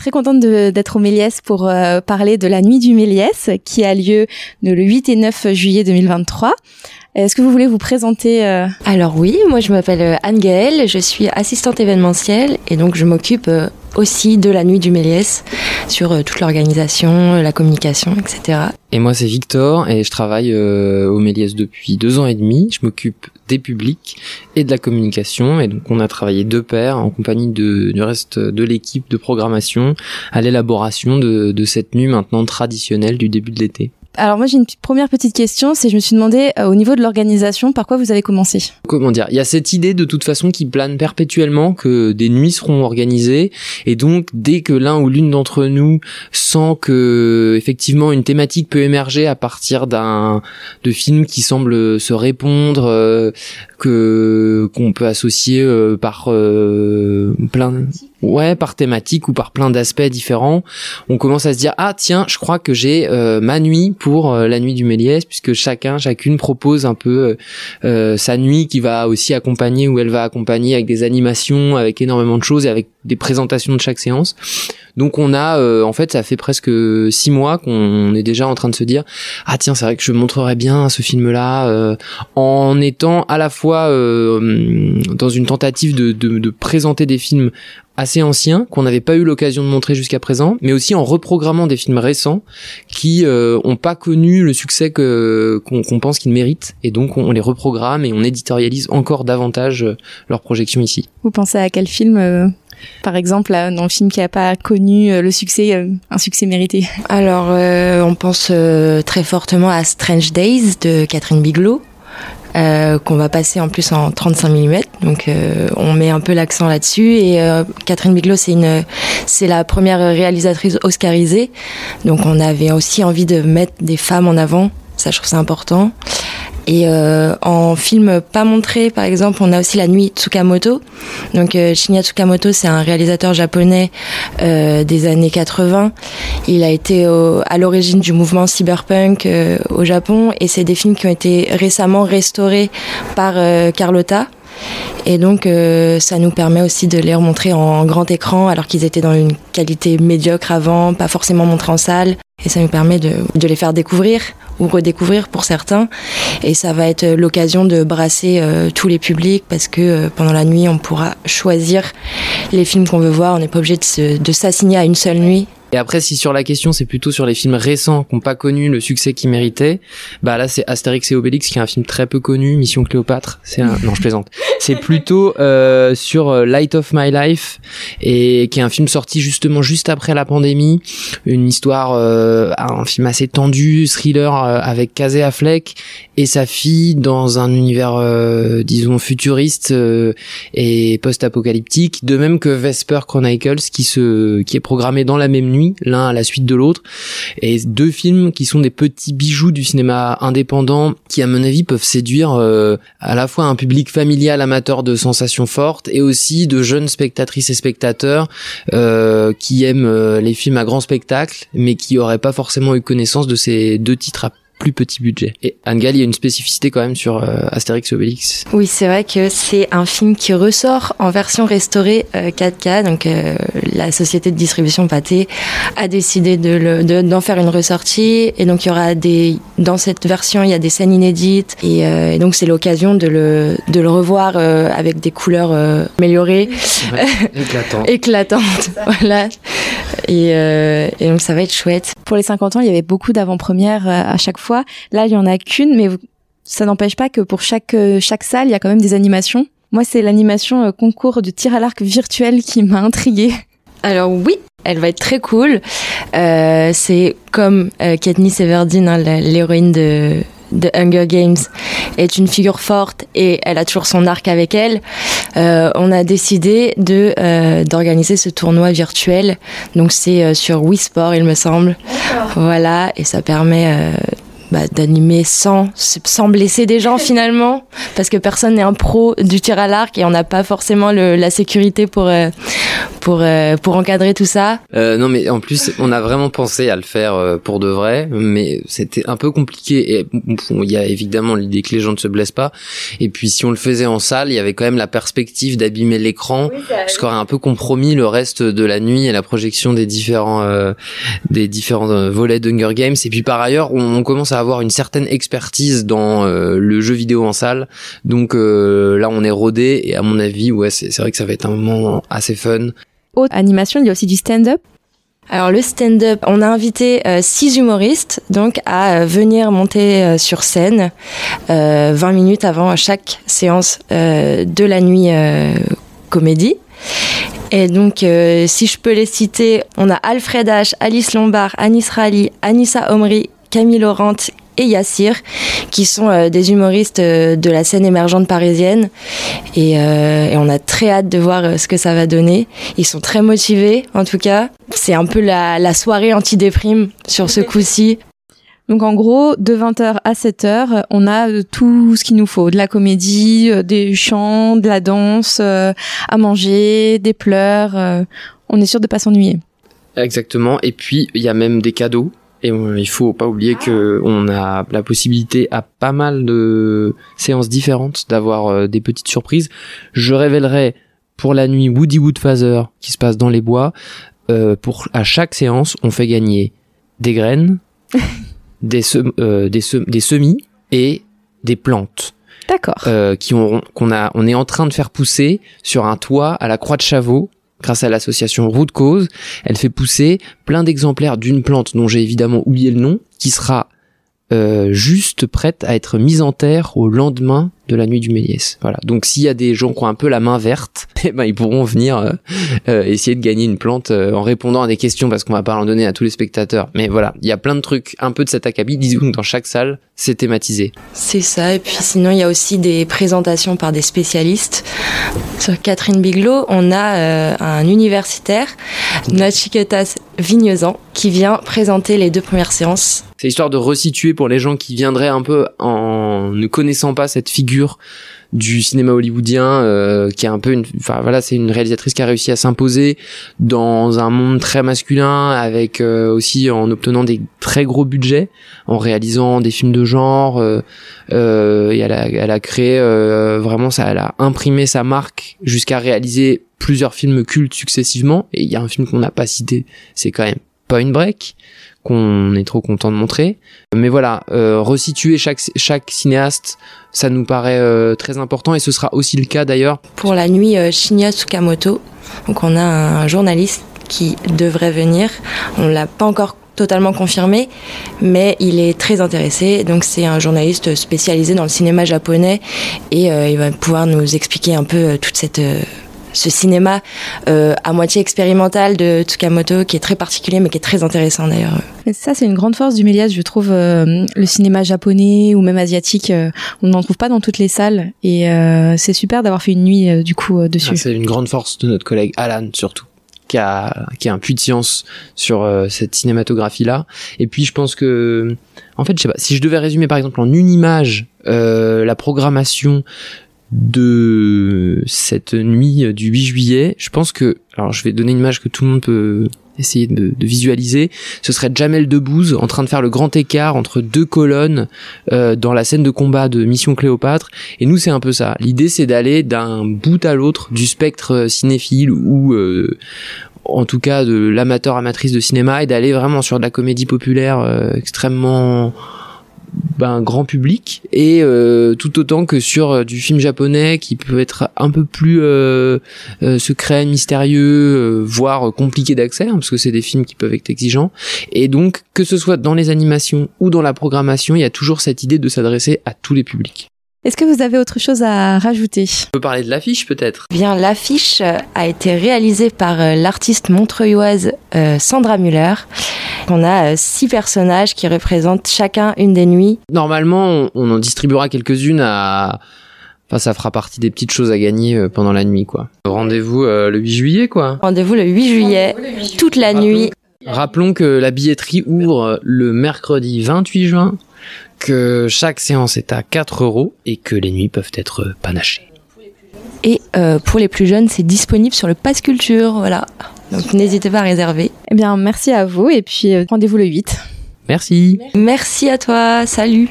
très contente d'être au Méliès pour euh, parler de la Nuit du Méliès qui a lieu le 8 et 9 juillet 2023. Est-ce que vous voulez vous présenter euh Alors oui, moi je m'appelle euh, Anne Gaëlle, je suis assistante événementielle et donc je m'occupe aussi de la nuit du Méliès sur euh, toute l'organisation, euh, la communication, etc. Et moi c'est Victor et je travaille euh, au Méliès depuis deux ans et demi. Je m'occupe des publics et de la communication et donc on a travaillé deux paires en compagnie de, du reste de l'équipe de programmation à l'élaboration de, de cette nuit maintenant traditionnelle du début de l'été. Alors moi j'ai une première petite question, c'est je me suis demandé euh, au niveau de l'organisation par quoi vous avez commencé? Comment dire? Il y a cette idée de toute façon qui plane perpétuellement que des nuits seront organisées et donc dès que l'un ou l'une d'entre nous sent que effectivement une thématique peut émerger à partir d'un de films qui semblent se répondre euh, que qu'on peut associer euh, par plein ouais par thématique ou par plein d'aspects différents, on commence à se dire ah tiens je crois que j'ai ma nuit pour euh, la nuit du Méliès, puisque chacun, chacune propose un peu euh, euh, sa nuit qui va aussi accompagner ou elle va accompagner avec des animations, avec énormément de choses et avec des présentations de chaque séance. Donc on a, en fait, ça fait presque six mois qu'on est déjà en train de se dire ah tiens c'est vrai que je montrerais bien ce film-là en étant à la fois dans une tentative de, de, de présenter des films assez anciens qu'on n'avait pas eu l'occasion de montrer jusqu'à présent, mais aussi en reprogrammant des films récents qui euh, ont pas connu le succès que qu'on pense qu'ils méritent, et donc on, les reprogramme et on éditorialise encore davantage euh, leur projection ici. Vous pensez à quel film euh, par exemple, dans le film qui n'a pas connu le succès, un succès mérité? Alors, on pense très fortement à Strange Days de Catherine Bigelow, euh, qu'on va passer en plus en 35 mm. Donc euh, on met un peu l'accent là-dessus. Et euh, Catherine Bigelow, c'est la première réalisatrice oscarisée. Donc on avait aussi envie de mettre des femmes en avant. Ça, je trouve ça important. Et euh, en film pas montré, par exemple, on a aussi La Nuit Tsukamoto. Donc euh, Shinya Tsukamoto, c'est un réalisateur japonais euh, des années 80. Il a été à l'origine du mouvement cyberpunk euh, au Japon et c'est des films qui ont été récemment restaurés par euh, Carlotta. Et donc, euh, ça nous permet aussi de les remontrer en grand écran, alors qu'ils étaient dans une qualité médiocre avant, pas forcément montrés en salle. Et ça nous permet de, les faire découvrir ou redécouvrir pour certains. Et ça va être l'occasion de brasser euh, tous les publics parce que euh, pendant la nuit, on pourra choisir les films qu'on veut voir. On n'est pas obligé de s'assigner à une seule nuit. Et après, si sur la question, c'est plutôt sur les films récents qui n'ont pas connu le succès qu'ils méritaient, bah là, c'est Astérix et Obélix qui est un film très peu connu, Mission Cléopâtre. C'est un... non, je plaisante. C'est plutôt euh, sur euh, Light of My Life et qui est un film sorti justement juste après la pandémie, une histoire, euh, un film assez tendu, thriller euh, avec Casey Affleck et sa fille dans un univers, euh, disons, futuriste et post-apocalyptique, de même que Vesper Chronicles qui se, qui est programmé dans la même nuit l'un à la suite de l'autre. Et deux films qui sont des petits bijoux du cinéma indépendant qui, à mon avis, peuvent séduire euh, à la fois un public familial amateur de sensations fortes et aussi de jeunes spectatrices et spectateurs euh, qui aiment euh, les films à grand spectacle, mais qui auraient pas forcément eu connaissance de ces deux titres à plus petit budget. Et Angal, il y a une spécificité quand même sur euh, Astérix et Obélix. Oui, c'est vrai que c'est un film qui ressort en version restaurée 4K. Euh, donc euh, la société de distribution Pathé a décidé de d'en faire une ressortie. Et donc il y aura des dans cette version il y a des scènes inédites et, donc c'est l'occasion de le de le revoir avec des couleurs améliorées, éclatantes. éclatantes. voilà. Et, et donc ça va être chouette. Pour les 50 ans, il y avait beaucoup d'avant-premières à chaque fois Là, il y en a qu'une, mais ça n'empêche pas que pour chaque euh, chaque salle, il y a quand même des animations. Moi, c'est l'animation euh, concours de tir à l'arc virtuel qui m'a intriguée. Alors oui, elle va être très cool. Euh, c'est comme Katniss Everdeen, hein, l'héroïne de de Hunger Games est une figure forte et elle a toujours son arc avec elle, on a décidé de d'organiser ce tournoi virtuel. Donc c'est sur Wii Sport, il me semble. Voilà, et ça permet bah, d'animer sans, sans blesser des gens finalement, parce que personne n'est un pro du tir à l'arc et on n'a pas forcément le, la sécurité pour, euh, pour euh, pour encadrer tout ça euh, Non, mais en plus, on a vraiment pensé à le faire euh, pour de vrai, mais c'était un peu compliqué. Et il y a évidemment l'idée que les gens ne se blessent pas. Et puis, si on le faisait en salle, il y avait quand même la perspective d'abîmer l'écran, ce qui aurait un peu compromis le reste de la nuit et la projection des différents euh, des différents volets d'Hunger Games. Et puis par ailleurs, on, on, commence à avoir une certaine expertise dans le jeu vidéo en salle, donc là, on est rodé. Et à mon avis, ouais, c'est vrai que ça va être un moment assez fun. Autre animation, il y a aussi du stand-up. Alors le stand-up, on a invité euh, six humoristes donc à euh, venir monter euh, sur scène 20 minutes avant chaque séance de la nuit comédie. Et donc, si je peux les citer, on a Alfred H, Alice Lombard, Anis Rally, Anissa Omri, Camille Laurent et Yassir, qui sont euh, des humoristes euh, de la scène émergente parisienne. Euh, et, on a très hâte de voir ce que ça va donner. Ils sont très motivés, en tout cas. C'est un peu la, soirée anti-déprime sur ce coup-ci. Donc en gros, de 20h à 7h, on a tout ce qu'il nous faut, de la comédie, des chants, de la danse, à manger, des pleurs. on est sûr de pas s'ennuyer. Exactement. Et puis il y a même des cadeaux. Et il faut pas oublier que on a la possibilité à pas mal de séances différentes d'avoir euh, des petites surprises. Je révélerai pour la nuit Woody Woodfather qui se passe dans les bois. Euh, pour à chaque séance, on fait gagner des graines, des, euh, des, des semis et des plantes. D'accord. Euh, qui ont qu'on a on est en train de faire pousser sur un toit à la Croix de Chavaux grâce à l'association Root Cause, elle fait pousser plein d'exemplaires d'une plante dont j'ai évidemment oublié le nom, qui sera euh, juste prête à être mise en terre au lendemain de la nuit du Méliès. Voilà. Donc s'il y a des gens qui ont un peu la main verte, eh ben ils pourront venir euh, euh, essayer de gagner une plante euh, en répondant à des questions parce qu'on va pas en donner à tous les spectateurs. Mais voilà, il y a plein de trucs, un peu de cet acabit. Disons que dans chaque salle, c'est thématisé. C'est ça. Et puis sinon, il y a aussi des présentations par des spécialistes. Sur Catherine Biglow, on a un universitaire, Nachiketas Vignezan, qui vient présenter les deux premières séances. C'est histoire de resituer pour les gens qui viendraient un peu en ne connaissant pas cette figure du cinéma hollywoodien euh, qui est un peu une enfin voilà c'est une réalisatrice qui a réussi à s'imposer dans un monde très masculin avec euh, aussi en obtenant des très gros budgets en réalisant des films de genre euh, et elle a, elle a créé vraiment ça elle a imprimé sa marque jusqu'à réaliser plusieurs films cultes successivement. Et il y a un film qu'on n'a pas cité c'est quand même Point Break qu'on est trop content de montrer. Mais voilà, euh, resituer chaque, chaque cinéaste, ça nous paraît euh, très important et ce sera aussi le cas d'ailleurs. Pour la nuit euh, Shinya Tsukamoto, donc on a un journaliste qui devrait venir. On l'a pas encore totalement confirmé, mais il est très intéressé. Donc c'est un journaliste spécialisé dans le cinéma japonais et il va pouvoir nous expliquer un peu toute cette ce cinéma euh, à moitié expérimental de Tsukamoto qui est très particulier mais qui est très intéressant d'ailleurs. Ça c'est une grande force du Méliès, je trouve euh, le cinéma japonais ou même asiatique, euh, on n'en trouve pas dans toutes les salles et c'est super d'avoir fait une nuit du coup dessus. Ah, c'est une grande force de notre collègue Alan surtout. Qui a, qui a un puits de science sur cette cinématographie là et puis je pense que en fait je sais pas si je devais résumer par exemple en une image la programmation de cette nuit du 8 juillet, je pense que, alors je vais donner une image que tout le monde peut essayer de, visualiser, ce serait Jamel Debbouze en train de faire le grand écart entre deux colonnes euh, dans la scène de combat de Mission Cléopâtre. Et nous, c'est un peu ça. L'idée, c'est d'aller d'un bout à l'autre du spectre cinéphile ou euh, en tout cas de l'amateur amatrice de cinéma et d'aller vraiment sur de la comédie populaire euh, extrêmement ben, grand public et euh, tout autant que sur euh, du film japonais qui peut être un peu plus euh, secret, mystérieux, voire compliqué d'accès hein, parce que c'est des films qui peuvent être exigeants et donc que ce soit dans les animations ou dans la programmation, il y a toujours cette idée de s'adresser à tous les publics. Est-ce que vous avez autre chose à rajouter? On peut parler de l'affiche peut-être? Bien, l'affiche a été réalisée par l'artiste montreuilloise Sandra Muller. On a euh, six personnages qui représentent chacun une des nuits. Normalement, on, en distribuera quelques-unes à... Enfin, ça fera partie des petites choses à gagner euh, pendant la nuit, quoi. Rendez-vous euh, le 8 juillet, quoi. Rendez-vous le 8 juillet, toute la nuit. Rappelons que la billetterie ouvre le mercredi 28 juin, que chaque séance est à 4 euros et que les nuits peuvent être panachées. Et pour les plus jeunes, c'est disponible sur le Pass Culture, voilà. Donc n'hésitez pas à réserver. Eh bien, merci à vous et puis rendez-vous le 8. Merci. Merci à toi, salut.